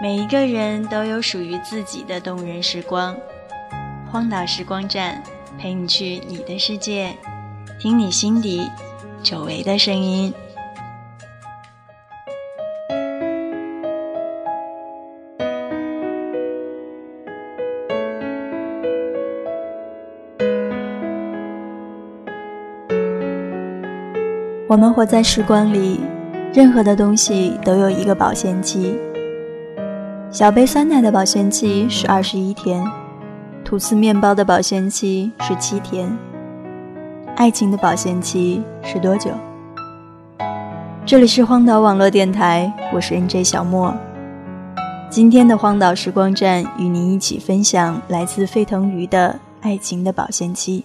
每一个人都有属于自己的动人时光。荒岛时光站，陪你去你的世界，听你心底久违的声音。我们活在时光里，任何的东西都有一个保鲜期。小杯酸奶的保鲜期是二十一天，吐司面包的保鲜期是七天，爱情的保鲜期是多久？这里是荒岛网络电台，我是 NJ 小莫。今天的荒岛时光站与您一起分享来自沸腾鱼的爱情的保鲜期。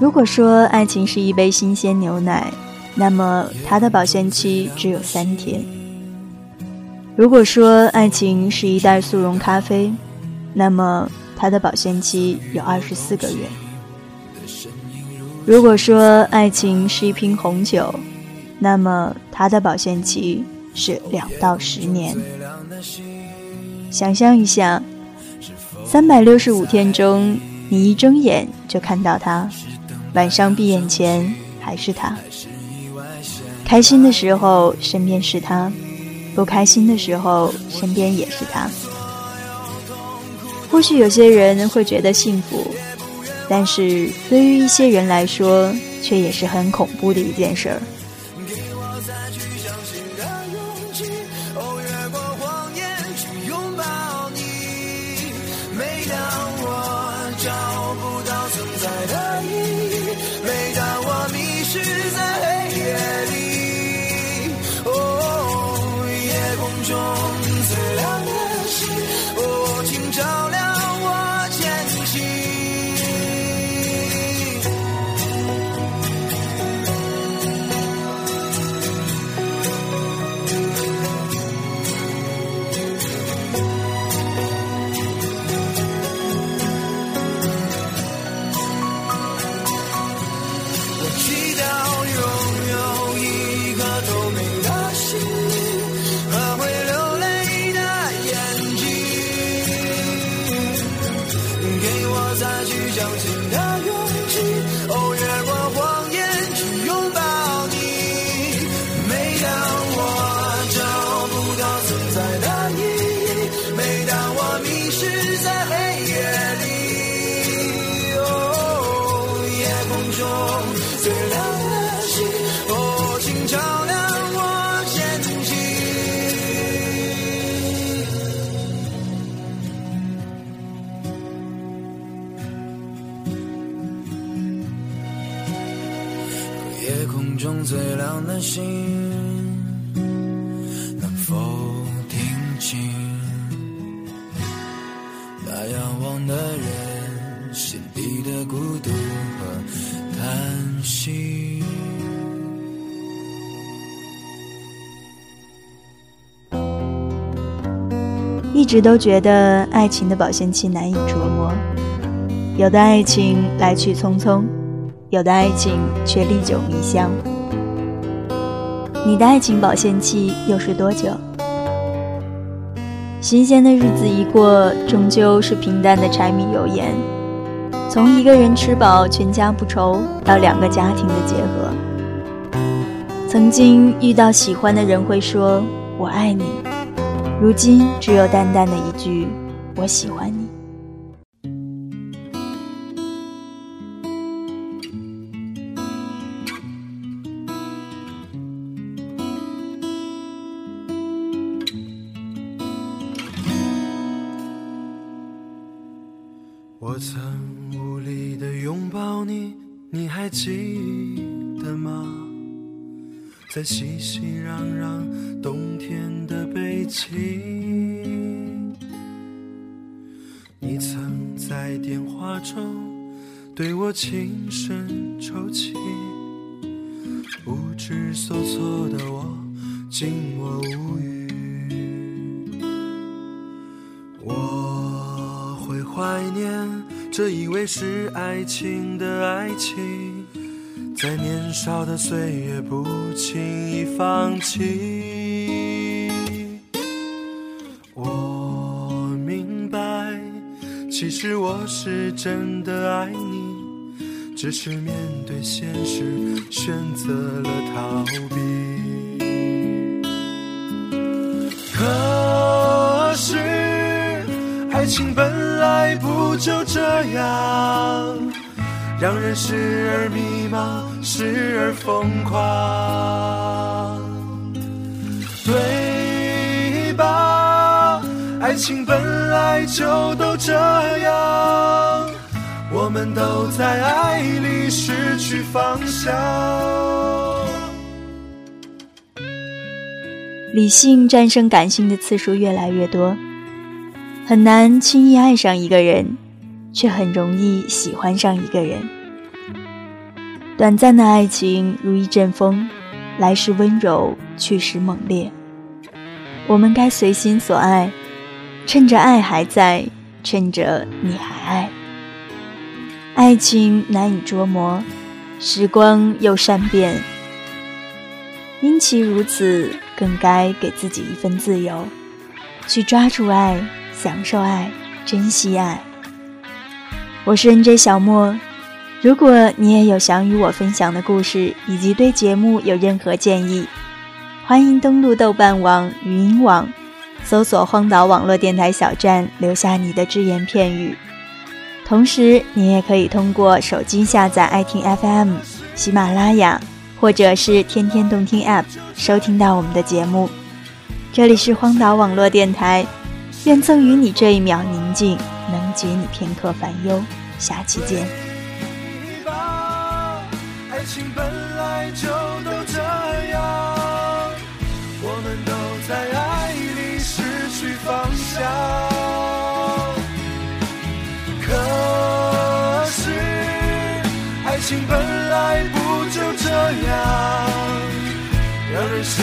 如果说爱情是一杯新鲜牛奶，那么它的保鲜期只有三天；如果说爱情是一袋速溶咖啡，那么它的保鲜期有二十四个月；如果说爱情是一瓶红酒，那么它的保鲜期是两到十年。想象一下，三百六十五天中，你一睁眼就看到它。晚上闭眼前还是他，开心的时候身边是他，不开心的时候身边也是他。或许有些人会觉得幸福，但是对于一些人来说，却也是很恐怖的一件事儿。最亮的星能否听清那仰望的人心底的孤独和叹息？一直都觉得爱情的保鲜期难以琢磨有的爱情来去匆匆有的爱情却历久弥香。你的爱情保鲜期又是多久？新鲜的日子一过，终究是平淡的柴米油盐。从一个人吃饱全家不愁，到两个家庭的结合。曾经遇到喜欢的人会说“我爱你”，如今只有淡淡的一句“我喜欢你”。我曾无力的拥抱你，你还记得吗？在熙熙攘攘冬天的北京，你曾在电话中对我轻声抽泣，不知所措的我静默无怀念这以为是爱情的爱情，在年少的岁月不轻易放弃。我明白，其实我是真的爱你，只是面对现实选择了逃避。可，爱情本来不就这样，让人时而迷茫，时而疯狂，对吧？爱情本来就都这样，我们都在爱里失去方向。理性战胜感性的次数越来越多，很难轻易爱上一个人，却很容易喜欢上一个人。短暂的爱情如一阵风，来时温柔，去时猛烈。我们该随心所爱，趁着爱还在，趁着你还爱。爱情难以捉摸，时光又善变。因其如此，更该给自己一份自由，去抓住爱，享受爱，珍惜爱。我是 N J 小莫，如果你也有想与我分享的故事，以及对节目有任何建议，欢迎登录豆瓣网、语音网，搜索“荒岛网络电台小站”，留下你的只言片语。同时，你也可以通过手机下载爱听 FM、喜马拉雅。或者是天天动听 App 收听到我们的节目，这里是荒岛网络电台，愿赠予你这一秒宁静，能解你片刻烦忧。下期见。爱情本来就都这样，我们都在爱里失去方向。可是，爱情本来不。就这样，让人时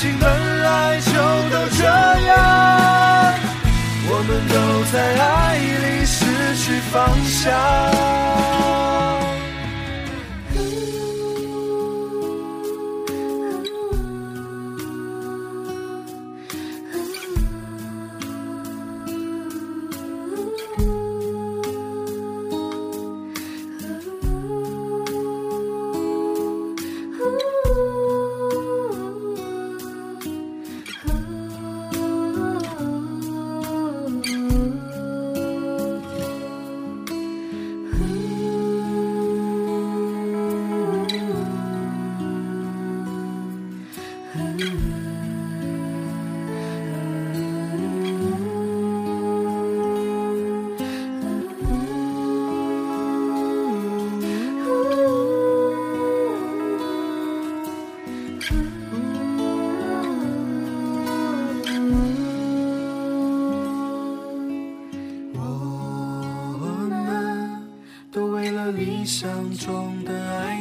情本来就都这样，我们都在爱里失去方向。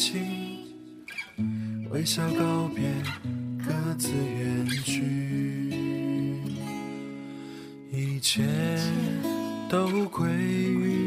情，微笑告别，各自远去，一切都归于